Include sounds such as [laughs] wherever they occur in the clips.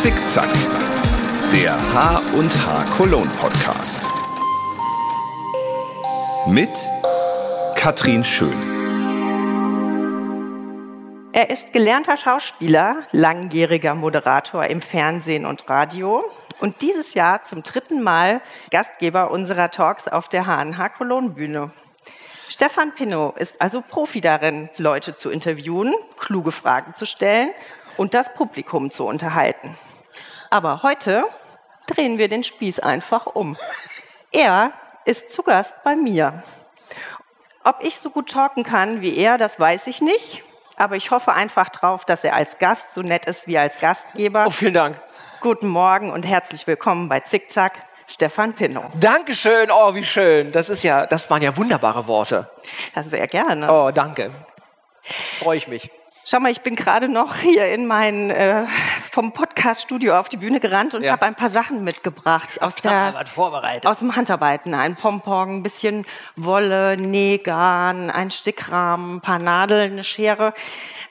Zickzack, der H und H Cologne Podcast. Mit Katrin Schön. Er ist gelernter Schauspieler, langjähriger Moderator im Fernsehen und Radio und dieses Jahr zum dritten Mal Gastgeber unserer Talks auf der HNH Cologne Bühne. Stefan Pinnow ist also Profi darin, Leute zu interviewen, kluge Fragen zu stellen und das Publikum zu unterhalten. Aber heute drehen wir den Spieß einfach um. Er ist zu Gast bei mir. Ob ich so gut talken kann wie er, das weiß ich nicht. Aber ich hoffe einfach drauf, dass er als Gast so nett ist wie als Gastgeber. Oh, vielen Dank. Guten Morgen und herzlich willkommen bei Zickzack, Stefan Pinnow. Dankeschön, oh, wie schön. Das ist ja, das waren ja wunderbare Worte. Das sehr gerne. Oh, danke. Freue ich mich. Schau mal, ich bin gerade noch hier in mein äh, vom Podcast-Studio auf die Bühne gerannt und Ja. habe ein paar Sachen mitgebracht aus, der, aus dem Handarbeiten. Ein Pompon, ein bisschen Wolle, Nähgarn, ein Stickrahmen, ein paar Nadeln, eine Schere.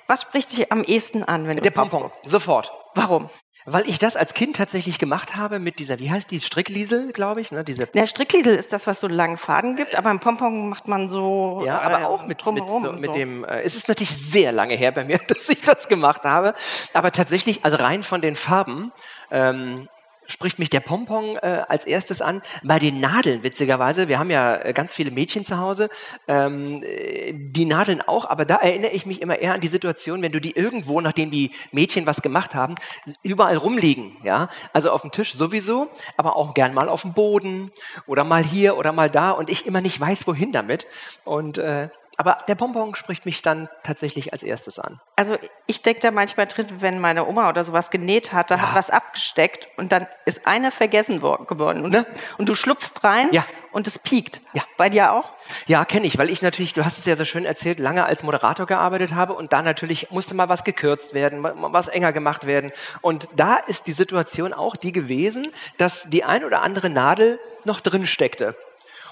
Was spricht dich am ehesten an? Wenn du Der Pompon, sofort. Warum? Weil ich das als Kind tatsächlich gemacht habe mit dieser, wie heißt die, Strickliesel, glaube ich, ne? Diese, Der Strickliesel ist das, was so einen langen Faden gibt, aber im Pompon macht man so ja, äh, aber auch mit, mit, drumherum so, und mit so. dem, äh, es ist natürlich sehr lange her bei mir, [laughs] dass ich das gemacht habe, aber tatsächlich, also rein von den Farben, ähm, spricht mich der Pompon äh, als erstes an. Bei den Nadeln, witzigerweise, wir haben ja äh, ganz viele Mädchen zu Hause, ähm, äh, die Nadeln auch, aber da erinnere ich mich immer eher an die Situation, wenn du die irgendwo, nachdem die Mädchen was gemacht haben, überall rumliegen. Ja? Also auf dem Tisch sowieso, aber auch gern mal auf dem Boden oder mal hier oder mal da und ich immer nicht weiß, wohin damit. Und äh, aber der Pompon spricht mich dann tatsächlich als erstes an. Also ich denke da manchmal drin, wenn meine Oma oder sowas genäht hat, da hat was abgesteckt und dann ist eine vergessen wo- geworden. Und, Ne? und du schlupfst rein Ja. und es piekt. Ja. Bei dir auch? Ja, kenne ich, weil ich natürlich, du hast es ja so schön erzählt, lange als Moderator gearbeitet habe und da natürlich musste mal was gekürzt werden, was enger gemacht werden. Und da ist die Situation auch die gewesen, dass die ein oder andere Nadel noch drin steckte.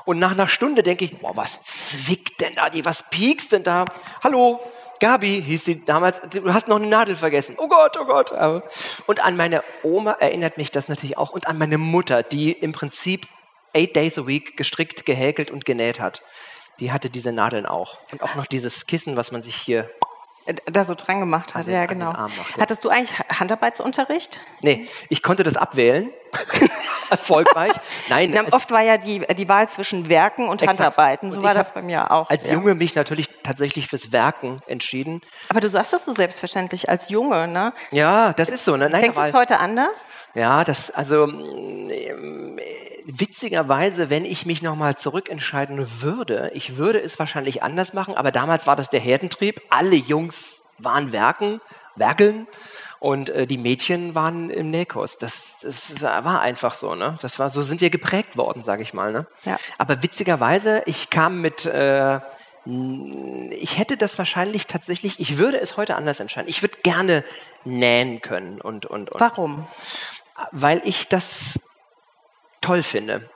Und nach einer Stunde denke ich, boah, was zwickt denn da, die, was piekst denn da? Hallo, Gabi hieß sie damals, du hast noch eine Nadel vergessen. Oh Gott, oh Gott. Und an meine Oma erinnert mich das natürlich auch und an meine Mutter, die im Prinzip eight days a week gestrickt, gehäkelt und genäht hat. Die hatte diese Nadeln auch. Und auch noch dieses Kissen, was man sich hier. Da so dran gemacht hat, den- ja genau. Macht, ja. Hattest du eigentlich Handarbeitsunterricht? Nee, ich konnte das abwählen. [laughs] Erfolgreich. Nein, Na, oft war ja die, die Wahl zwischen Werken und Exakt. Handarbeiten. So Und war das bei mir auch. als ja. Junge mich natürlich tatsächlich fürs Werken entschieden. Aber du sagst das so selbstverständlich als Junge, ne? Ja, das ist so. Ne? Nein, Denkst du es heute anders? Ja, das, also ähm, witzigerweise, wenn ich mich nochmal zurückentscheiden würde, ich würde es wahrscheinlich anders machen, aber damals war das der Herdentrieb. Alle Jungs waren werken, werkeln und äh, die Mädchen waren im Nähkurs. Das, das war einfach so, ne? Das war, so sind wir geprägt worden, sage ich mal, ne? Ja. Aber witzigerweise, ich kam mit, äh, ich hätte das wahrscheinlich tatsächlich, ich würde es heute anders entscheiden. Ich würde gerne nähen können und, und, und Warum? weil ich das toll finde.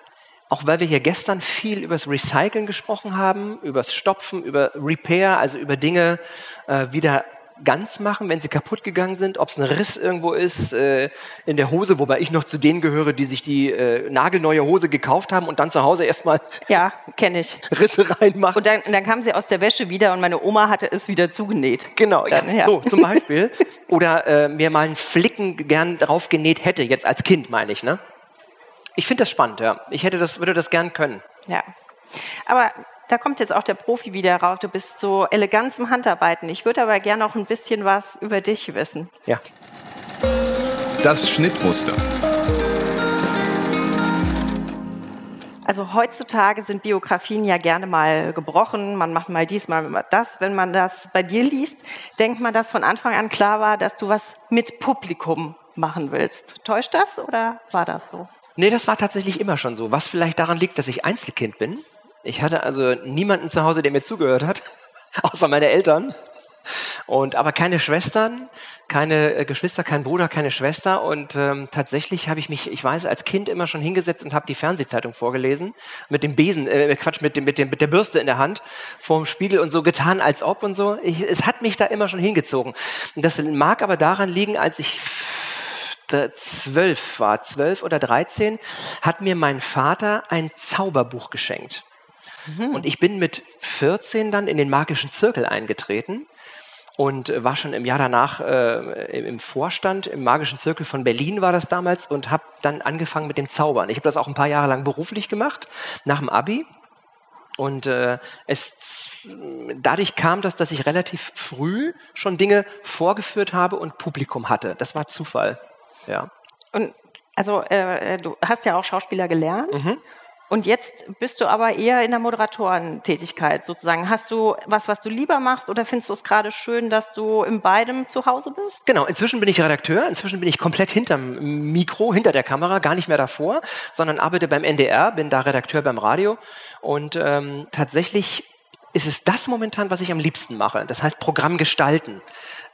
Auch weil wir hier gestern viel über das Recyceln gesprochen haben, über das Stopfen, über Repair, also über Dinge äh, wieder ganz machen, wenn sie kaputt gegangen sind, ob es ein Riss irgendwo ist äh, in der Hose, wobei ich noch zu denen gehöre, die sich die äh, nagelneue Hose gekauft haben und dann zu Hause erstmal Ja, kenne ich. [laughs] Risse reinmachen. Und dann, dann kam sie aus der Wäsche wieder und meine Oma hatte es wieder zugenäht. Genau, Dann, ja, ja. so zum [laughs] Beispiel. Oder äh, mir mal einen Flicken gern drauf genäht hätte, jetzt als Kind meine ich, ne? Ich finde das spannend, ja. Ich hätte das, würde das gern können. Ja. Aber da kommt jetzt auch der Profi wieder rauf. Du bist so elegant im Handarbeiten. Ich würde aber gerne noch ein bisschen was über dich wissen. Ja. Das Schnittmuster. Also heutzutage sind Biografien ja gerne mal gebrochen. Man macht mal dies, mal das. Wenn man das bei dir liest, denkt man, dass von Anfang an klar war, dass du was mit Publikum machen willst. Täuscht das oder war das so? Nee, das war tatsächlich immer schon so. Was vielleicht daran liegt, dass ich Einzelkind bin. Ich hatte also niemanden zu Hause, der mir zugehört hat, [laughs] außer meine Eltern. Und aber keine Schwestern, keine äh, Geschwister, kein Bruder, keine Schwester. Und ähm, tatsächlich habe ich mich, ich weiß, als Kind immer schon hingesetzt und habe die Fernsehzeitung vorgelesen mit dem Besen, äh, Quatsch, mit dem, mit dem, mit der Bürste in der Hand vorm Spiegel und so getan, als ob und so. Ich, es hat mich da immer schon hingezogen. Und das mag aber daran liegen, als ich zwölf war, zwölf oder dreizehn, hat mir mein Vater ein Zauberbuch geschenkt. Mhm. Und ich bin mit 14 dann in den magischen Zirkel eingetreten und war schon im Jahr danach äh, im Vorstand, im magischen Zirkel von Berlin war das damals und habe dann angefangen mit dem Zaubern. Ich habe das auch ein paar Jahre lang beruflich gemacht, nach dem Abi. Und äh, es, dadurch kam das, dass ich relativ früh schon Dinge vorgeführt habe und Publikum hatte. Das war Zufall. Ja. Und also äh, du hast ja auch Schauspieler gelernt. Mhm. Und jetzt bist du aber eher in der Moderatorentätigkeit sozusagen. Hast du was, was du lieber machst oder findest du es gerade schön, dass du in beidem zu Hause bist? Genau, inzwischen bin ich Redakteur, inzwischen bin ich komplett hinterm Mikro, hinter der Kamera, gar nicht mehr davor, sondern arbeite beim NDR, bin da Redakteur beim Radio und ähm, tatsächlich ist es das momentan, was ich am liebsten mache. Das heißt Programm gestalten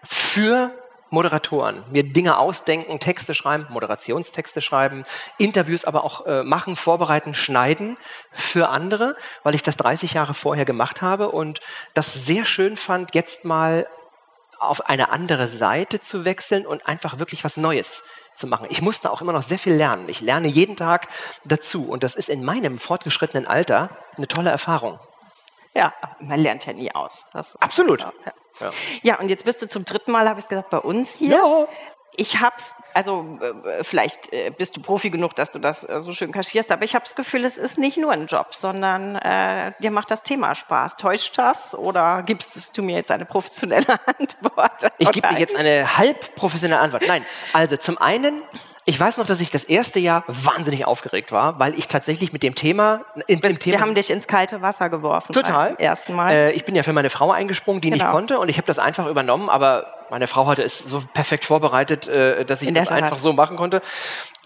für Moderatoren, mir Dinge ausdenken, Texte schreiben, Moderationstexte schreiben, Interviews aber auch äh, machen, vorbereiten, schneiden für andere, weil ich das 30 Jahre vorher gemacht habe und das sehr schön fand, jetzt mal auf eine andere Seite zu wechseln und einfach wirklich was Neues zu machen. Ich musste auch immer noch sehr viel lernen. Ich lerne jeden Tag dazu und das ist in meinem fortgeschrittenen Alter eine tolle Erfahrung. Ja, man lernt ja nie aus. Absolut. Ja. Ja. ja, und jetzt bist du zum dritten Mal, habe ich gesagt, bei uns hier. Ja. Ich hab's, also äh, vielleicht äh, bist du Profi genug, dass du das äh, so schön kaschierst, aber ich habe das Gefühl, es ist nicht nur ein Job, sondern äh, dir macht das Thema Spaß. Täuscht das oder gibst du mir jetzt eine professionelle [laughs] Antwort? Ich gebe dir jetzt eine halb professionelle Antwort. Nein, also zum einen ich weiß noch, dass ich das erste Jahr wahnsinnig aufgeregt war, weil ich tatsächlich mit dem Thema, in, dem Thema Wir haben dich ins kalte Wasser geworfen. Total. Ersten Mal. Äh, ich bin ja für meine Frau eingesprungen, die genau. nicht konnte, und ich habe das einfach übernommen. Aber meine Frau hatte es so perfekt vorbereitet, äh, dass ich das einfach so machen konnte.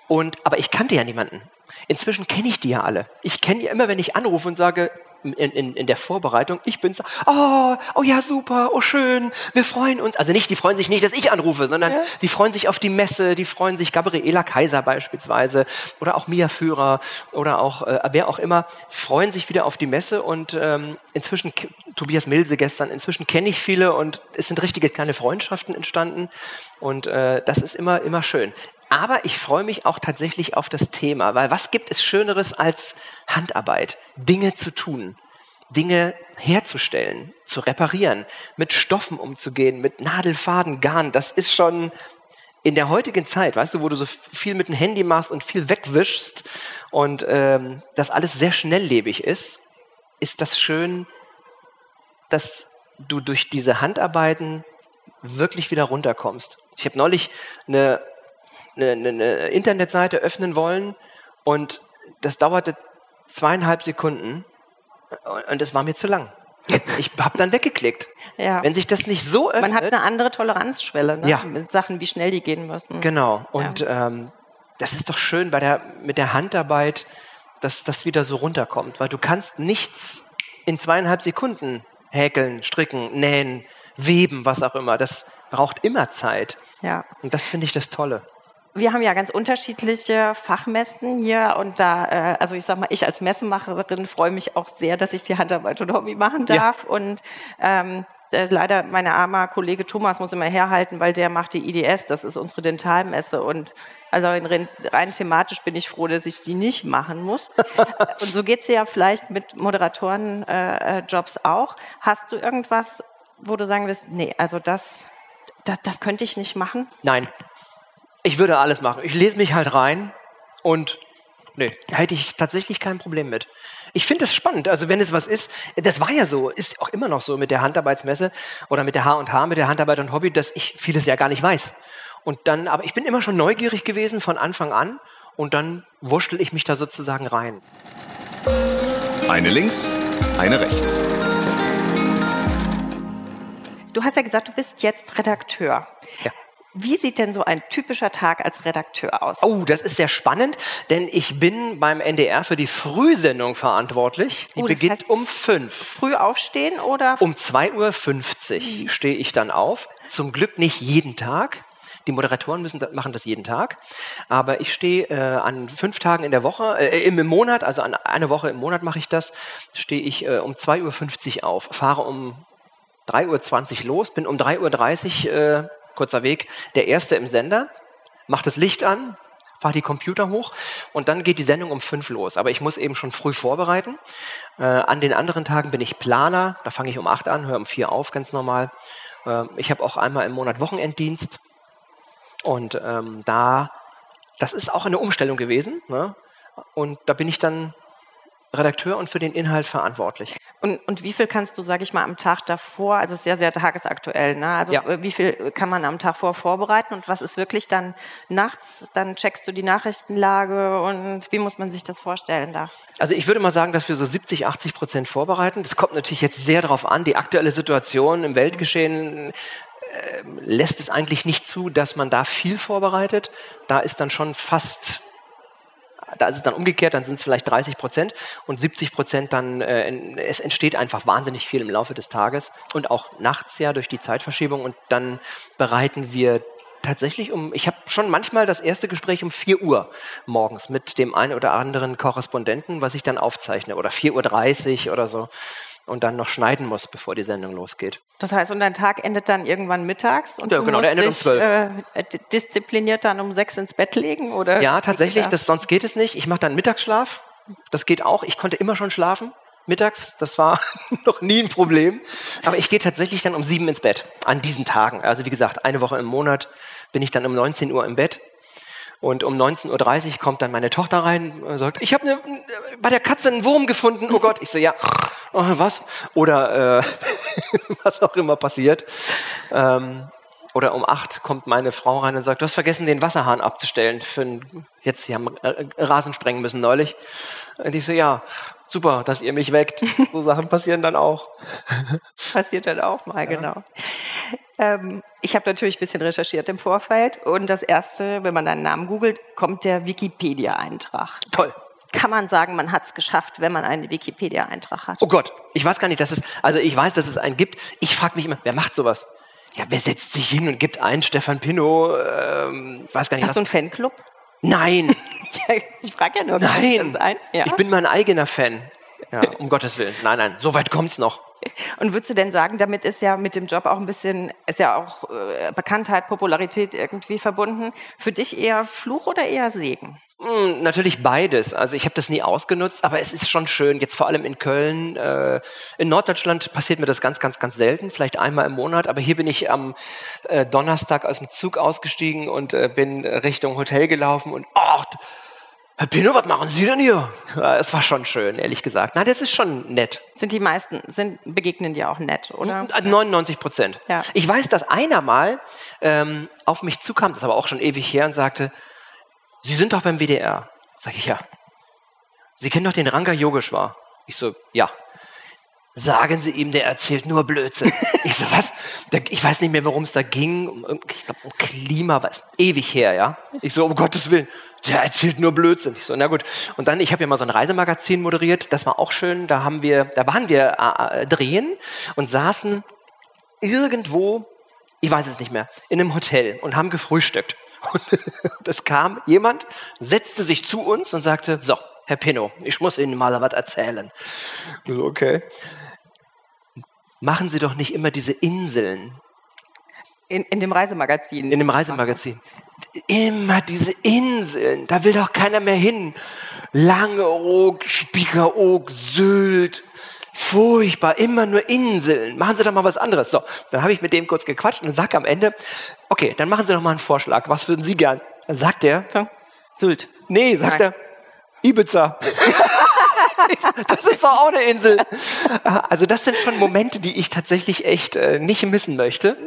Und aber ich kannte ja niemanden. Inzwischen kenne ich die ja alle. Ich kenne ja immer, wenn ich anrufe und sage, in, in, in der Vorbereitung, ich bin's, oh, oh ja, super, oh schön, wir freuen uns. Also nicht, die freuen sich nicht, dass ich anrufe, sondern ja. die freuen sich auf die Messe, die freuen sich, Gabriela Kaiser beispielsweise oder auch Mia Führer oder auch äh, wer auch immer, freuen sich wieder auf die Messe und ähm, inzwischen, Tobias Milse gestern, inzwischen kenne ich viele und es sind richtige kleine Freundschaften entstanden und äh, das ist immer, immer schön. Aber ich freue mich auch tatsächlich auf das Thema, weil was gibt es Schöneres als Handarbeit, Dinge zu tun, Dinge herzustellen, zu reparieren, mit Stoffen umzugehen, mit Nadelfaden, Garn. Das ist schon in der heutigen Zeit, weißt du, wo du so viel mit dem Handy machst und viel wegwischst und ähm, das alles sehr schnelllebig ist, ist das schön, dass du durch diese Handarbeiten wirklich wieder runterkommst. Ich habe neulich eine eine, eine Internetseite öffnen wollen und das dauerte zweieinhalb Sekunden und es war mir zu lang. Ich habe dann weggeklickt. [laughs] Ja. Wenn sich das nicht so öffnet. Man hat eine andere Toleranzschwelle ne? ja. mit Sachen, wie schnell die gehen müssen. Genau. Und ja. ähm, das ist doch schön bei der, mit der Handarbeit, dass das wieder so runterkommt, weil du kannst nichts in zweieinhalb Sekunden häkeln, stricken, nähen, weben, was auch immer. Das braucht immer Zeit. Ja. Und das finde ich das Tolle wir haben ja ganz unterschiedliche Fachmessen hier und da, äh, also ich sag mal, ich als Messemacherin freue mich auch sehr, dass ich die Handarbeit und Hobby machen darf ja. und ähm, äh, leider meine armer Kollege Thomas muss immer herhalten, weil der macht die IDS, das ist unsere Dentalmesse und also rein, rein thematisch bin ich froh, dass ich die nicht machen muss. [laughs] und so geht es ja vielleicht mit Moderatorenjobs äh, auch. Hast du irgendwas, wo du sagen wirst, nee, also das, das, das könnte ich nicht machen? Nein, ich würde alles machen. Ich lese mich halt rein und nee, hätte ich tatsächlich kein Problem mit. Ich finde das spannend. Also wenn es was ist, das war ja so, ist auch immer noch so mit der Handarbeitsmesse oder mit der H&H, mit der Handarbeit und Hobby, dass ich vieles ja gar nicht weiß. Und dann, aber ich bin immer schon neugierig gewesen von Anfang an und dann wurschtel ich mich da sozusagen rein. Eine links, eine rechts. Du hast ja gesagt, du bist jetzt Redakteur. Ja. Wie sieht denn so ein typischer Tag als Redakteur aus? Oh, das ist sehr spannend, denn ich bin beim NDR für die Frühsendung verantwortlich. Die oh, beginnt heißt, um fünf. Früh aufstehen oder? Um 2.50 Uhr stehe ich dann auf. Zum Glück nicht jeden Tag. Die Moderatoren müssen machen das jeden Tag. Aber ich stehe äh, an fünf Tagen in der Woche, äh, im, Monat, also an eine Woche im Monat mache ich das, stehe ich äh, um 2.50 Uhr auf, fahre um 3.20 Uhr los, bin um 3.30 Uhr äh, kurzer Weg, der Erste im Sender, mache das Licht an, fahre die Computer hoch und dann geht die Sendung um fünf los. Aber ich muss eben schon früh vorbereiten. Äh, an den anderen Tagen bin ich Planer, da fange ich um acht an, höre um vier auf, ganz normal. Äh, ich habe auch einmal im Monat Wochenenddienst und ähm, da, das ist auch eine Umstellung gewesen. Ne? Und da bin ich dann Redakteur und für den Inhalt verantwortlich. Und, und wie viel kannst du, sage ich mal, am Tag davor, also es ist ja sehr tagesaktuell, ne? also ja. Äh, wie viel kann man am Tag vor vorbereiten und was ist wirklich dann nachts, dann checkst du die Nachrichtenlage und wie muss man sich das vorstellen da? Also ich würde mal sagen, dass wir so 70, 80 Prozent vorbereiten. Das kommt natürlich jetzt sehr darauf an, die aktuelle Situation im Weltgeschehen äh, lässt es eigentlich nicht zu, dass man da viel vorbereitet. Da ist dann schon fast da ist es dann umgekehrt, dann sind es vielleicht 30 Prozent und 70 Prozent dann, äh, es entsteht einfach wahnsinnig viel im Laufe des Tages und auch nachts ja durch die Zeitverschiebung und dann bereiten wir tatsächlich um, ich habe schon manchmal das erste Gespräch um 4 Uhr morgens mit dem einen oder anderen Korrespondenten, was ich dann aufzeichne oder 4.30 Uhr oder so und dann noch schneiden muss, bevor die Sendung losgeht. Das heißt, und dein Tag endet dann irgendwann mittags und ja, du genau, musst der endet dich, um zwölf. Äh, diszipliniert dann um sechs ins Bett legen? Oder ja, tatsächlich, das, sonst geht es nicht. Ich mache dann Mittagsschlaf. Das geht auch. Ich konnte immer schon schlafen. Mittags, das war [laughs] noch nie ein Problem. Aber ich gehe tatsächlich dann um sieben ins Bett an diesen Tagen. Also wie gesagt, eine Woche im Monat bin ich dann um 19 Uhr im Bett und um 19.30 Uhr kommt dann meine Tochter rein und sagt, ich habe ne, bei der Katze einen Wurm gefunden. Oh Gott. Ich so, ja, oh, was? Oder äh, [laughs] was auch immer passiert. Ähm, oder um acht kommt meine Frau rein und sagt, du hast vergessen, den Wasserhahn abzustellen. Für ein, jetzt, sie haben äh, Rasen sprengen müssen neulich. Und ich so, ja, super, dass ihr mich weckt. So Sachen passieren dann auch. [laughs] Passiert dann auch mal, ja. genau. Ähm, ich habe natürlich ein bisschen recherchiert im Vorfeld und das erste, wenn man deinen Namen googelt, kommt der Wikipedia-Eintrag. Toll. Kann man sagen, man hat es geschafft, wenn man einen Wikipedia-Eintrag hat? Oh Gott, ich weiß gar nicht, dass es, also ich weiß, dass es einen gibt. Ich frage mich immer, wer macht sowas? Ja, wer setzt sich hin und gibt einen Stefan Pino, ähm, weiß gar nicht. Hast was. du einen Fanclub? Nein. [laughs] ich frage ja nur, nein. Ein? Ja. Ich bin mein eigener Fan. Ja, um Gottes Willen. Nein, nein, so weit kommt's noch. Und würdest du denn sagen, damit ist ja mit dem Job auch ein bisschen, ist ja auch äh, Bekanntheit, Popularität irgendwie verbunden. Für dich eher Fluch oder eher Segen? Hm, natürlich beides. Also ich habe das nie ausgenutzt, aber es ist schon schön. Jetzt vor allem in Köln. Äh, in Norddeutschland passiert mir das ganz, ganz, ganz selten, vielleicht einmal im Monat. Aber hier bin ich am äh, Donnerstag aus dem Zug ausgestiegen und äh, bin Richtung Hotel gelaufen und ach, Herr Pino, was machen Sie denn hier? Es war schon schön, ehrlich gesagt. Nein, das ist schon nett. Sind die meisten, sind, begegnen dir auch nett, oder? 99 Prozent. Ja. Ich weiß, dass einer mal ähm, auf mich zukam, das ist aber auch schon ewig her, und sagte, Sie sind doch beim WDR. Sag ich, ja. Sie kennen doch den Ranga Yogeshwar. Ich so, ja. Sagen Sie ihm, der erzählt nur Blödsinn. [laughs] ich so, was? Ich weiß nicht mehr, worum es da ging. Ich glaube, um Klima, was? Ewig her, ja? Ich so, um Gottes Willen, der erzählt nur Blödsinn. Ich so, na gut. Und dann, ich habe ja mal so ein Reisemagazin moderiert. Das war auch schön. Da haben wir, da waren wir äh, äh drehen und saßen irgendwo, ich weiß es nicht mehr, in einem Hotel und haben gefrühstückt. Und [laughs] es kam jemand, setzte sich zu uns und sagte, so, Herr Pinno, ich muss Ihnen mal was erzählen. Okay machen Sie doch nicht immer diese Inseln. In, in dem Reisemagazin. In dem Reisemagazin. Immer diese Inseln, da will doch keiner mehr hin. Langeoog, Spiekeroog, Sylt, furchtbar, immer nur Inseln. Machen Sie doch mal was anderes. So, dann habe ich mit dem kurz gequatscht und sage am Ende, okay, dann machen Sie doch mal einen Vorschlag. Was würden Sie gern? Dann sagt er, so. Sylt. Nee, sagt Nein. er, Ibiza. [laughs] das ist doch auch eine Insel. Also das sind schon Momente, die ich tatsächlich echt äh, nicht missen möchte.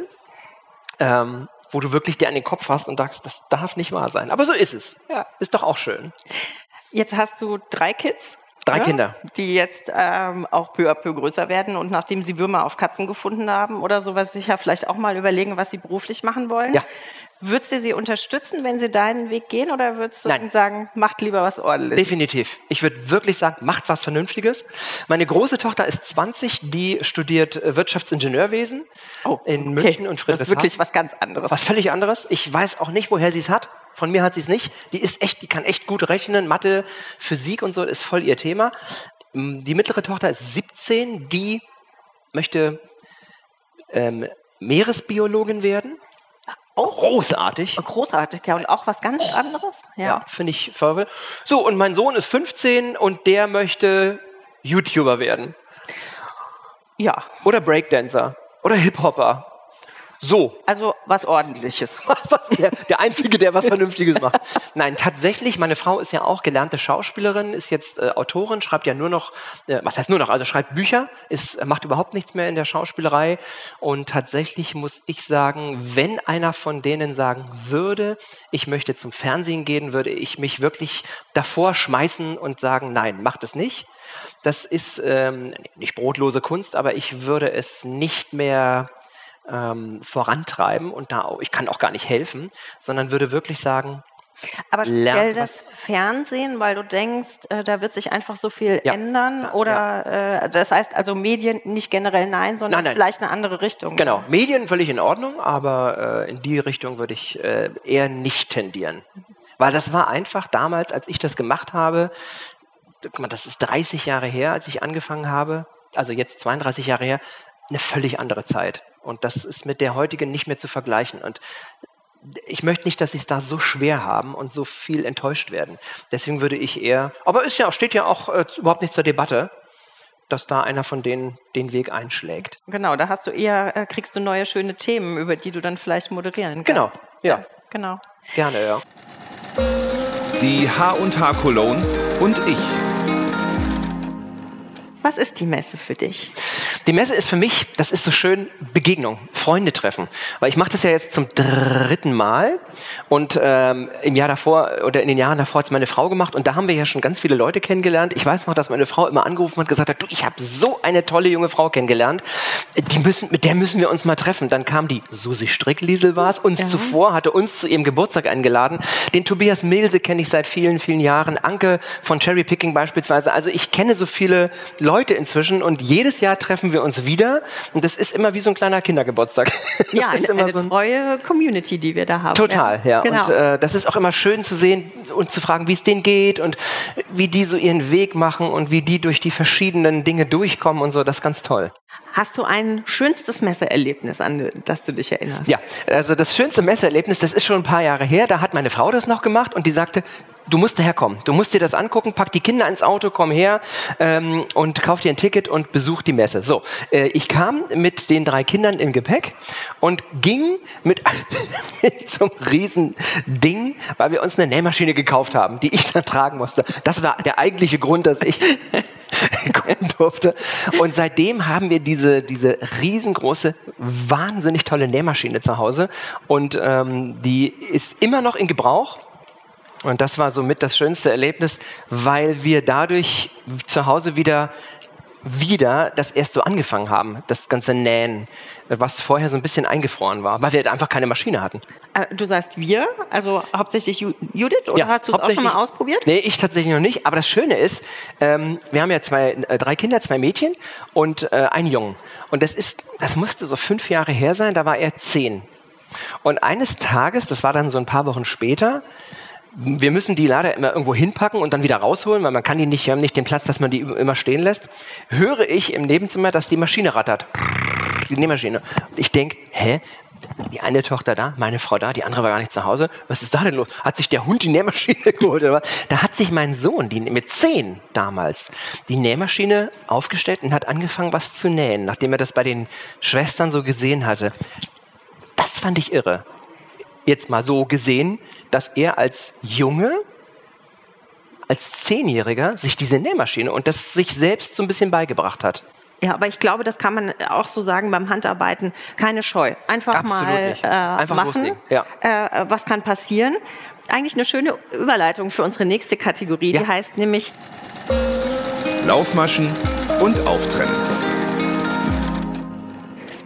Ähm, wo du wirklich dir an den Kopf hast und sagst, das darf nicht wahr sein. Aber so ist es. Ja. Ist doch auch schön. Jetzt hast du drei Kids. Drei ja, Kinder. Die jetzt ähm, auch peu à peu größer werden und nachdem sie Würmer auf Katzen gefunden haben oder sowas, sicher vielleicht auch mal überlegen, was sie beruflich machen wollen. Ja. Würdest du sie unterstützen, wenn sie deinen Weg gehen oder würdest du Nein. sagen, macht lieber was ordentliches? Definitiv. Ich würde wirklich sagen, macht was Vernünftiges. Meine große Tochter ist 20, die studiert Wirtschaftsingenieurwesen oh, in München und Friedrichshafen. Das ist wirklich was ganz anderes. Was völlig anderes. Ich weiß auch nicht, woher sie es hat. Von mir hat sie es nicht. Die ist echt, die kann echt gut rechnen. Mathe, Physik und so ist voll ihr Thema. Die mittlere Tochter ist 17, die möchte ähm, Meeresbiologin werden Auch großartig. Großartig, ja. Und auch was ganz anderes. Ja. Ja, finde ich verrückt. So, und mein Sohn ist 15 und der möchte YouTuber werden. ja. Oder Breakdancer. Oder Hip-Hopper. So, Also was Ordentliches. [laughs] der, der Einzige, der was Vernünftiges macht. [laughs] Nein, tatsächlich, meine Frau ist ja auch gelernte Schauspielerin, ist jetzt äh, Autorin, schreibt ja nur noch, äh, was heißt nur noch, also schreibt Bücher, ist, macht überhaupt nichts mehr in der Schauspielerei. Und tatsächlich muss ich sagen, wenn einer von denen sagen würde, ich möchte zum Fernsehen gehen, würde ich mich wirklich davor schmeißen und sagen, nein, macht es nicht. Das ist ähm, nicht brotlose Kunst, aber ich würde es nicht mehr ähm, vorantreiben und da auch, ich kann auch gar nicht helfen, sondern würde wirklich sagen, Aber speziell das Fernsehen, weil du denkst, äh, da wird sich einfach so viel Ja. ändern. Oder äh, das heißt also Medien nicht generell nein, sondern Nein, nein. vielleicht eine andere Richtung. genau, Medien völlig in Ordnung, aber äh, in die Richtung würde ich äh, eher nicht tendieren. Weil das war einfach damals, als ich das gemacht habe, guck mal, das ist 30 Jahre her, als ich angefangen habe, also jetzt 32 Jahre her, eine völlig andere Zeit. Und das ist mit der heutigen nicht mehr zu vergleichen. Und ich möchte nicht, dass sie es da so schwer haben und so viel enttäuscht werden. Deswegen würde ich eher, aber ist ja, steht ja auch äh, überhaupt nicht zur Debatte, dass da einer von denen den Weg einschlägt. Genau, da hast du eher, äh, kriegst du neue schöne Themen, über die du dann vielleicht moderieren kannst. Genau, ja, Genau. gerne, ja. Die H&H Cologne und ich. Was ist die Messe für dich? Die Messe ist für mich, das ist so schön, Begegnung, Freunde treffen. Weil ich mache das ja jetzt zum dritten Mal und ähm, im Jahr davor oder in den Jahren davor hat es meine Frau gemacht und da haben wir ja schon ganz viele Leute kennengelernt. Ich weiß noch, dass meine Frau immer angerufen hat und gesagt hat, du, ich habe so eine tolle junge Frau kennengelernt, die müssen, mit der müssen wir uns mal treffen. Dann kam die Susi Strickliesel war es, uns Ja. zuvor, hatte uns zu ihrem Geburtstag eingeladen. Den Tobias Milse kenne ich seit vielen, vielen Jahren. Anke von Cherry Picking beispielsweise. Also ich kenne so viele Leute inzwischen und jedes Jahr treffen wir uns wieder und das ist immer wie so ein kleiner Kindergeburtstag. [laughs] Das Ja, ist eine, immer eine so ein treue Community, die wir da haben. Total, ja. Genau. Und äh, das ist auch immer schön zu sehen und zu fragen, wie es denen geht und wie die so ihren Weg machen und wie die durch die verschiedenen Dinge durchkommen und so. Das ist ganz toll. Hast du ein schönstes Messeerlebnis, an das du dich erinnerst? Ja, also das schönste Messeerlebnis, das ist schon ein paar Jahre her. Da hat meine Frau das noch gemacht und die sagte, du musst daherkommen. Du musst dir das angucken, pack die Kinder ins Auto, komm her ähm, und kauf dir ein Ticket und besuch die Messe. So, äh, ich kam mit den drei Kindern im Gepäck und ging mit, [laughs] mit so einem riesen Ding, weil wir uns eine Nähmaschine gekauft haben, die ich dann tragen musste. Das war der eigentliche Grund, dass ich [laughs] kommen durfte. Und seitdem haben wir diese, diese riesengroße, wahnsinnig tolle Nähmaschine zu Hause. Und ähm, die ist immer noch in Gebrauch. Und das war somit das schönste Erlebnis, weil wir dadurch zu Hause wieder wieder das erst so angefangen haben, das ganze Nähen, was vorher so ein bisschen eingefroren war, weil wir einfach keine Maschine hatten. Äh, Du sagst wir, also hauptsächlich Ju- Judith, oder hast du es auch schon mal ausprobiert? Nee, ich tatsächlich noch nicht. Aber das Schöne ist, ähm, wir haben ja zwei, äh, drei Kinder, zwei Mädchen und äh, einen Jungen. Und das ist, das musste so fünf Jahre her sein, da war er zehn. Und eines Tages, das war dann so ein paar Wochen später, wir müssen die leider immer irgendwo hinpacken und dann wieder rausholen, weil man kann die nicht, wir haben nicht den Platz, dass man die immer stehen lässt. Höre ich im Nebenzimmer, dass die Maschine rattert. Die Nähmaschine. Und ich denk, hä? Die eine Tochter da, meine Frau da, die andere war gar nicht zu Hause. Was ist da denn los? Hat sich der Hund die Nähmaschine [laughs] geholt oder was? Da hat sich mein Sohn, die, mit zehn damals, die Nähmaschine aufgestellt und hat angefangen, was zu nähen, nachdem er das bei den Schwestern so gesehen hatte. Das fand ich irre jetzt mal so gesehen, dass er als Junge, als Zehnjähriger sich diese Nähmaschine und das sich selbst so ein bisschen beigebracht hat. Ja, aber ich glaube, das kann man auch so sagen beim Handarbeiten. Keine Scheu. Einfach Absolut mal äh, Einfach machen. ja. Äh, was kann passieren? Eigentlich eine schöne Überleitung für unsere nächste Kategorie. Die Ja. heißt nämlich Laufmaschen und Auftrennen.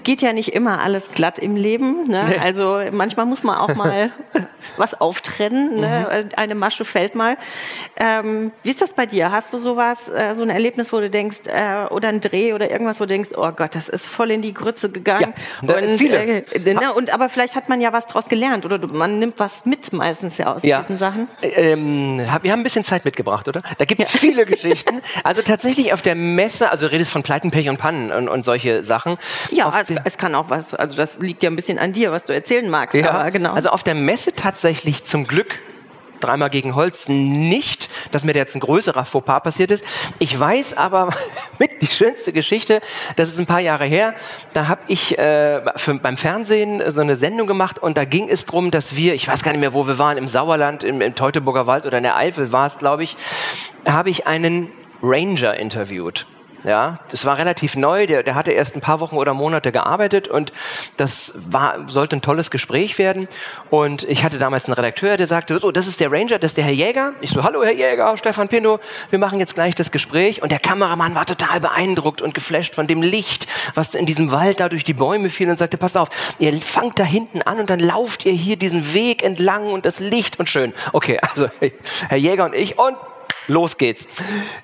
Geht ja nicht immer alles glatt im Leben. Ne? Nee. Also manchmal muss man auch mal [laughs] was auftrennen. Ne? Mhm. Eine Masche fällt mal. Ähm, wie ist das bei dir? Hast du sowas, äh, so ein Erlebnis, wo du denkst, äh, oder ein Dreh oder irgendwas, wo du denkst, oh Gott, das ist voll in die Grütze gegangen. Ja, und, viele. Äh, ne? und aber vielleicht hat man ja was draus gelernt oder man nimmt was mit meistens ja aus ja. diesen Sachen. Ähm, wir haben ein bisschen Zeit mitgebracht, oder? Da gibt es ja. viele [laughs] Geschichten. Also tatsächlich auf der Messe, also du redest von Pleiten, Pech und Pannen und, und solche Sachen. Ja, es, es, kann auch was, also das liegt ja ein bisschen an dir, was du erzählen magst. Ja, genau. Also auf der Messe tatsächlich zum Glück dreimal gegen Holz nicht, dass mir jetzt ein größerer Fauxpas passiert ist. Ich weiß aber [laughs] mit die schönste Geschichte, das ist ein paar Jahre her, da habe ich äh, für, beim Fernsehen so eine Sendung gemacht und da ging es darum, dass wir, ich weiß gar nicht mehr, wo wir waren, im Sauerland, im, im Teutoburger Wald oder in der Eifel war es, glaube ich, habe ich einen Ranger interviewt. Ja, das war relativ neu. Der, der hatte erst ein paar Wochen oder Monate gearbeitet und das war, sollte ein tolles Gespräch werden. Und ich hatte damals einen Redakteur, der sagte, so, das ist der Ranger, das ist der Herr Jäger. Ich so, hallo Herr Jäger, Stefan Pino, wir machen jetzt gleich das Gespräch. Und der Kameramann war total beeindruckt und geflasht von dem Licht, was in diesem Wald da durch die Bäume fiel und sagte, passt auf, ihr fangt da hinten an und dann lauft ihr hier diesen Weg entlang und das Licht und schön. Okay, [laughs] also Herr Jäger und ich und los geht's.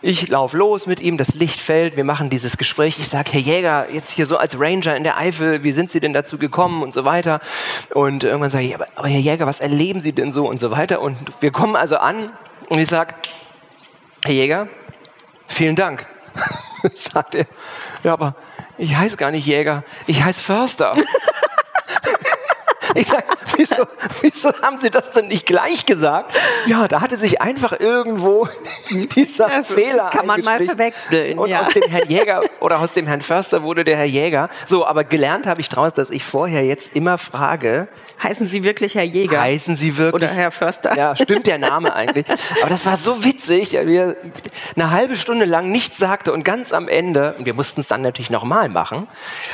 Ich laufe los mit ihm, das Licht fällt, wir machen dieses Gespräch. Ich sage, Herr Jäger, jetzt hier so als Ranger in der Eifel, wie sind Sie denn dazu gekommen und so weiter. Und irgendwann sage ich, aber, aber Herr Jäger, was erleben Sie denn so und so weiter. Und wir kommen also an und ich sage, Herr Jäger, vielen Dank. [laughs] sagt er, ja, aber ich heiße gar nicht Jäger, ich heiße Förster. [laughs] Ich sag, wieso, wieso haben Sie das denn nicht gleich gesagt? Ja, da hatte sich einfach irgendwo dieser das Fehler kann man mal verwechseln. Und ja. aus dem Herrn Jäger oder aus dem Herrn Förster wurde der Herr Jäger. So, aber gelernt habe ich daraus, dass ich vorher jetzt immer frage. Heißen Sie wirklich Herr Jäger? Heißen Sie wirklich? Oder Herr Förster? Ja, stimmt der Name eigentlich. Aber das war so witzig, dass wir eine halbe Stunde lang nichts sagte und ganz am Ende, und wir mussten es dann natürlich nochmal machen.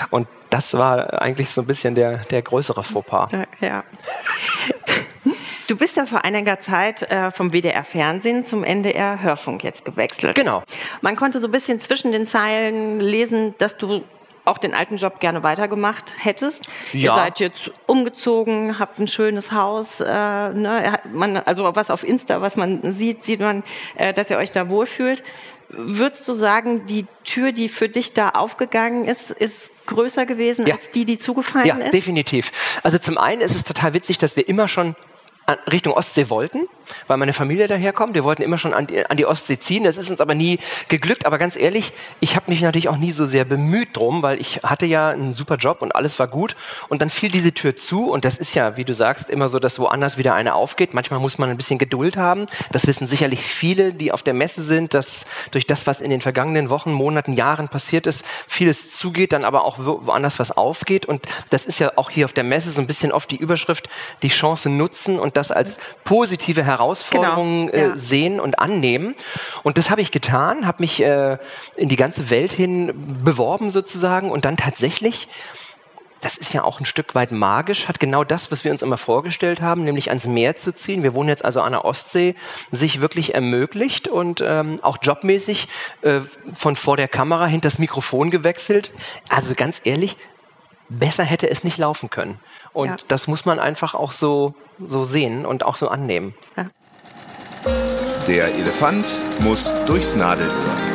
Und das war eigentlich so ein bisschen der, der größere Fauxpas. Ja. Du bist ja vor einiger Zeit äh, vom WDR Fernsehen zum NDR Hörfunk jetzt gewechselt. Genau. Man konnte so ein bisschen zwischen den Zeilen lesen, dass du auch den alten Job gerne weitergemacht hättest. Ja. Ihr seid jetzt umgezogen, habt ein schönes Haus. Äh, ne? man, also was auf Insta, was man sieht, sieht man, äh, dass ihr euch da wohlfühlt. Würdest du sagen, die Tür, die für dich da aufgegangen ist, ist größer gewesen ja. als die, die zugefallen ja, ist? Ja, definitiv. Also zum einen ist es total witzig, dass wir immer schon Richtung Ostsee wollten, weil meine Familie daherkommt. Wir wollten immer schon an die, an die, Ostsee ziehen. Das ist uns aber nie geglückt. Aber ganz ehrlich, ich habe mich natürlich auch nie so sehr bemüht drum, weil ich hatte ja einen super Job und alles war gut. Und dann fiel diese Tür zu. Und das ist ja, wie du sagst, immer so, dass woanders wieder eine aufgeht. Manchmal muss man ein bisschen Geduld haben. Das wissen sicherlich viele, die auf der Messe sind, dass durch das, was in den vergangenen Wochen, Monaten, Jahren passiert ist, vieles zugeht, dann aber auch woanders was aufgeht. Und das ist ja auch hier auf der Messe so ein bisschen oft die Überschrift, die Chance nutzen und das als positive Herausforderung genau, ja. äh, sehen und annehmen. Und das habe ich getan, habe mich äh, in die ganze Welt hin beworben sozusagen und dann tatsächlich das ist ja auch ein Stück weit magisch, hat genau das, was wir uns immer vorgestellt haben, nämlich ans Meer zu ziehen. Wir wohnen jetzt also an der Ostsee, sich wirklich ermöglicht und ähm, auch jobmäßig äh, von vor der Kamera hinter das Mikrofon gewechselt. Also ganz ehrlich, besser hätte es nicht laufen können. Und ja. das muss man einfach auch so, so sehen und auch so annehmen. Ja. Der Elefant muss durchs Nadelöhr.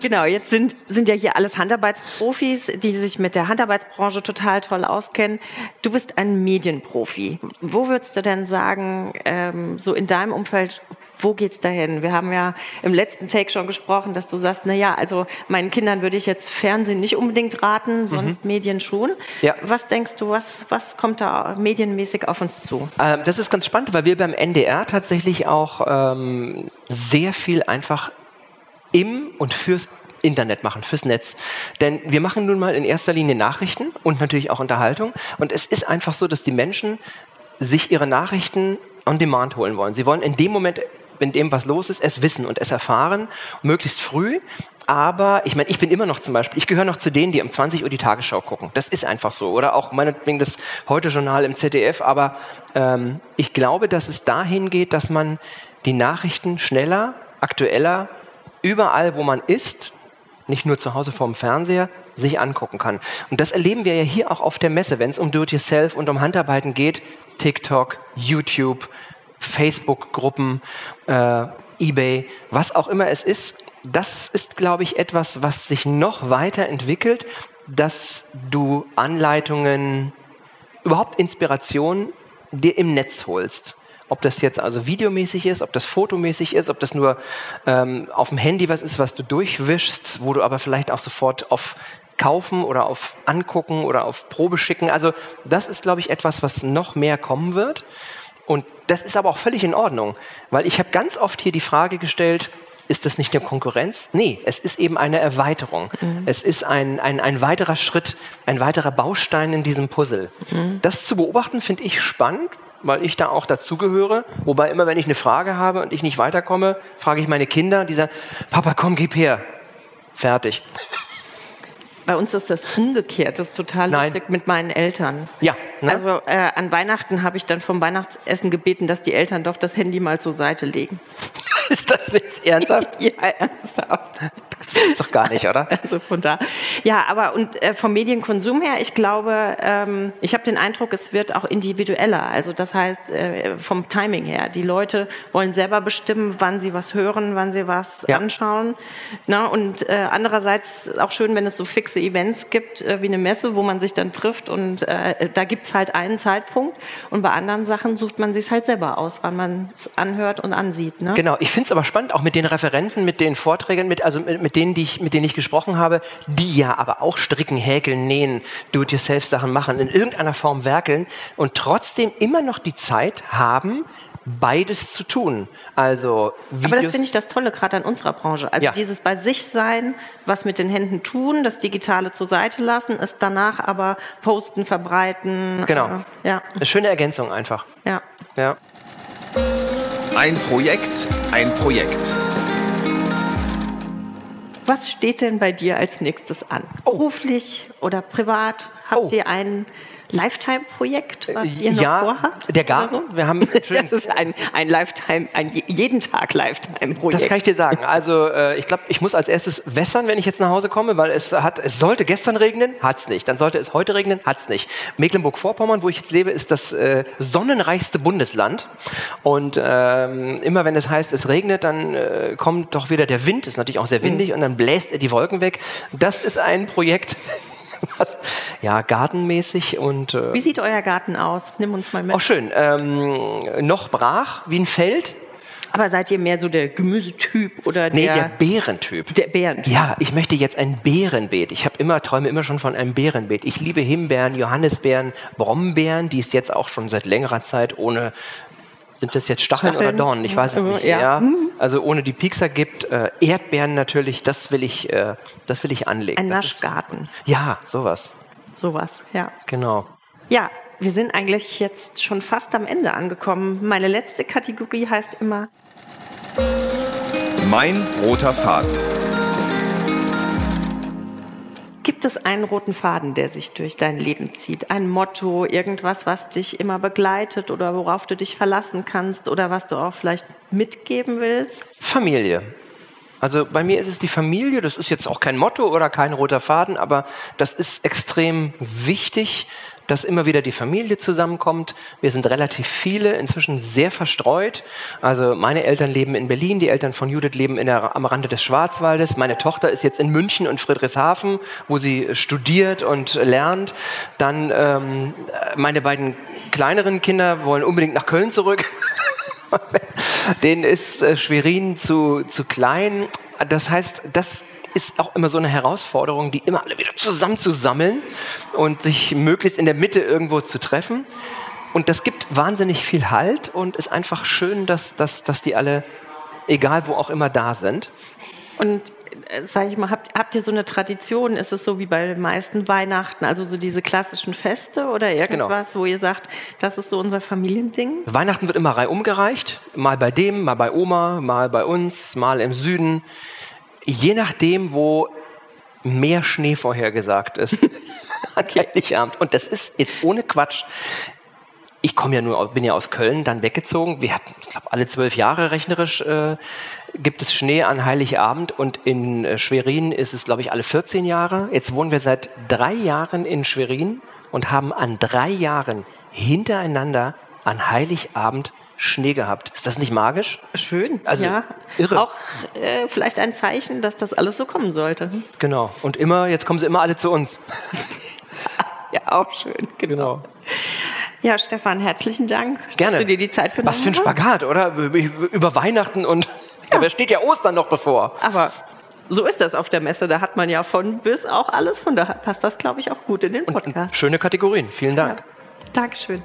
Genau, jetzt sind, sind ja hier alles Handarbeitsprofis, die sich mit der Handarbeitsbranche total toll auskennen. Du bist ein Medienprofi. Wo würdest du denn sagen, ähm, so in deinem Umfeld, wo geht's dahin? Wir haben ja im letzten Take schon gesprochen, dass du sagst, na ja, also meinen Kindern würde ich jetzt Fernsehen nicht unbedingt raten, sonst mhm. Medien schon. Ja. Was denkst du, was, was kommt da medienmäßig auf uns zu? Ähm, das ist ganz spannend, weil wir beim NDR tatsächlich auch ähm, sehr viel einfach im und fürs Internet machen, fürs Netz. Denn wir machen nun mal in erster Linie Nachrichten und natürlich auch Unterhaltung. Und es ist einfach so, dass die Menschen sich ihre Nachrichten on demand holen wollen. Sie wollen in dem Moment, in dem was los ist, es wissen und es erfahren, möglichst früh. Aber ich meine, ich bin immer noch zum Beispiel, ich gehöre noch zu denen, die um 20 Uhr die Tagesschau gucken. Das ist einfach so. Oder auch meinetwegen das Heute-Journal im ZDF. Aber ähm, ich glaube, dass es dahin geht, dass man die Nachrichten schneller, aktueller überall, wo man ist, nicht nur zu Hause vorm Fernseher, sich angucken kann. Und das erleben wir ja hier auch auf der Messe, wenn es um Do-it-yourself und um Handarbeiten geht. TikTok, YouTube, Facebook-Gruppen, äh, eBay, was auch immer es ist. Das ist, glaube ich, etwas, was sich noch weiterentwickelt, dass du Anleitungen, überhaupt Inspiration dir im Netz holst. Ob das jetzt also videomäßig ist, ob das fotomäßig ist, ob das nur ähm, auf dem Handy was ist, was du durchwischst, wo du aber vielleicht auch sofort auf kaufen oder auf angucken oder auf Probe schicken. Also das ist, glaube ich, etwas, was noch mehr kommen wird. Und das ist aber auch völlig in Ordnung, weil ich habe ganz oft hier die Frage gestellt, ist das nicht eine Konkurrenz? Nee, es ist eben eine Erweiterung. Mhm. Es ist ein, ein, ein weiterer Schritt, ein weiterer Baustein in diesem Puzzle. Mhm. Das zu beobachten finde ich spannend, weil ich da auch dazugehöre. Wobei immer, wenn ich eine Frage habe und ich nicht weiterkomme, frage ich meine Kinder, die sagen, Papa, komm, gib her. Fertig. Bei uns ist das umgekehrt. Das ist total Nein. lustig mit meinen Eltern. Ja, ne? Also äh, an Weihnachten habe ich dann vom Weihnachtsessen gebeten, dass die Eltern doch das Handy mal zur Seite legen. [laughs] ist das jetzt ernsthaft? [laughs] ja, ernsthaft. Ist doch gar nicht, oder? [laughs] Also von da. Ja, aber und äh, vom Medienkonsum her, ich glaube, ähm, ich habe den Eindruck, es wird auch individueller. Also das heißt, äh, vom Timing her. Die Leute wollen selber bestimmen, wann sie was hören, wann sie was Ja. anschauen. Na, und äh, andererseits auch schön, wenn es so fixe Events gibt, äh, wie eine Messe, wo man sich dann trifft und äh, da gibt's halt einen Zeitpunkt. Und bei anderen Sachen sucht man sich halt selber aus, wann man es anhört und ansieht. Ne? Genau, ich finde es aber spannend, auch mit den Referenten, mit den Vorträgen, mit, also mit, mit denen, die ich, mit denen ich gesprochen habe, die ja aber auch stricken, häkeln, nähen, Do-it-yourself-Sachen machen, in irgendeiner Form werkeln und trotzdem immer noch die Zeit haben, beides zu tun. Also Videos, Aber das finde ich das Tolle gerade an unserer Branche. Also Ja. dieses bei sich sein, was mit den Händen tun, das Digitale zur Seite lassen, es danach aber posten, verbreiten. Genau. Äh, ja, eine schöne Ergänzung einfach. ja. Ja. Ein Projekt, ein Projekt. Was steht denn bei dir als nächstes an? Beruflich oder privat? Habt Oh. ihr ein Lifetime-Projekt, was ihr noch ja, vorhabt? der Garten. Wir haben [laughs] Das ist ein, ein Lifetime, ein je- jeden Tag Lifetime-Projekt. Das kann ich dir sagen. Also äh, ich glaube, ich muss als erstes wässern, wenn ich jetzt nach Hause komme, weil es hat, es sollte gestern regnen, hat's nicht. Dann sollte es heute regnen, hat's nicht. Mecklenburg-Vorpommern, wo ich jetzt lebe, ist das äh, sonnenreichste Bundesland. Und ähm, immer wenn es heißt, es regnet, dann äh, kommt doch wieder der Wind. Ist natürlich auch sehr windig und dann bläst er die Wolken weg. Das ist ein Projekt. Was, ja, gartenmäßig und äh, Wie sieht euer Garten aus? Nimm uns mal mit. auch schön. Ähm, noch brach, wie ein Feld. Aber seid ihr mehr so der Gemüsetyp oder Nee, der, der Bärentyp. der Bärentyp? Ja, ich möchte jetzt ein Bärenbeet. Ich habe immer träume immer schon von einem Bärenbeet. Ich liebe Himbeeren, Johannisbeeren, Brombeeren, die es jetzt auch schon seit längerer Zeit ohne sind das jetzt Stacheln, Stacheln? oder Dornen? Ich weiß es nicht. Ja. Ja. Also ohne die Piekser gibt äh, Erdbeeren natürlich. Das will ich, äh, das will ich anlegen. Ein Das ist- Naschgarten, Ja, sowas. sowas, ja. Genau. Ja, wir sind eigentlich jetzt schon fast am Ende angekommen. Meine letzte Kategorie heißt immer Mein roter Faden. Gibt es einen roten Faden, der sich durch dein Leben zieht? Ein Motto, irgendwas, was dich immer begleitet oder worauf du dich verlassen kannst oder was du auch vielleicht mitgeben willst? Familie. Also bei mir ist es die Familie, das ist jetzt auch kein Motto oder kein roter Faden, aber das ist extrem wichtig, dass immer wieder die Familie zusammenkommt. Wir sind relativ viele, inzwischen sehr verstreut. Also meine Eltern leben in Berlin, die Eltern von Judith leben der, am Rande des Schwarzwaldes. Meine Tochter ist jetzt in München und Friedrichshafen, wo sie studiert und lernt. Dann ähm, meine beiden kleineren Kinder wollen unbedingt nach Köln zurück. [laughs] Denen ist äh, Schwerin zu, zu klein. Das heißt, das ist auch immer so eine Herausforderung, die immer alle wieder zusammenzusammeln und sich möglichst in der Mitte irgendwo zu treffen. Und das gibt wahnsinnig viel Halt und ist einfach schön, dass, dass, dass die alle, egal wo auch immer, da sind. Und äh, sag ich mal, habt, habt ihr so eine Tradition? Ist es so wie bei den meisten Weihnachten, also so diese klassischen Feste oder irgendwas, wo ihr sagt, das ist so unser Familiending? Weihnachten wird immer reihum gereicht. Mal bei dem, mal bei Oma, mal bei uns, mal im Süden. Je nachdem, wo mehr Schnee vorhergesagt ist. [laughs] An Heiligabend. Und das ist jetzt ohne Quatsch. ich komme ja nur, bin ja aus Köln, dann weggezogen. Wir hatten, ich glaube, alle zwölf Jahre rechnerisch äh, gibt es Schnee an Heiligabend und in äh, Schwerin ist es, glaube ich, alle 14 Jahre. Jetzt wohnen wir seit drei Jahren in Schwerin und haben an drei Jahren hintereinander an Heiligabend Schnee gehabt. Ist das nicht magisch? Schön. Also ja. irre. Auch äh, vielleicht ein Zeichen, dass das alles so kommen sollte. Genau. Und immer, jetzt kommen sie immer alle zu uns. [laughs] Ja, auch schön. Genau. Ja, Stefan, herzlichen Dank, Gerne. dass du dir die Zeit genommen Was für ein. Spagat, oder? Über Weihnachten und da steht ja Ostern noch bevor. Aber so ist das auf der Messe. Da hat man ja von bis auch alles. Von daher passt das, glaube ich, auch gut in den Und Podcast. schöne Kategorien. Vielen Dank. Ja. Dankeschön.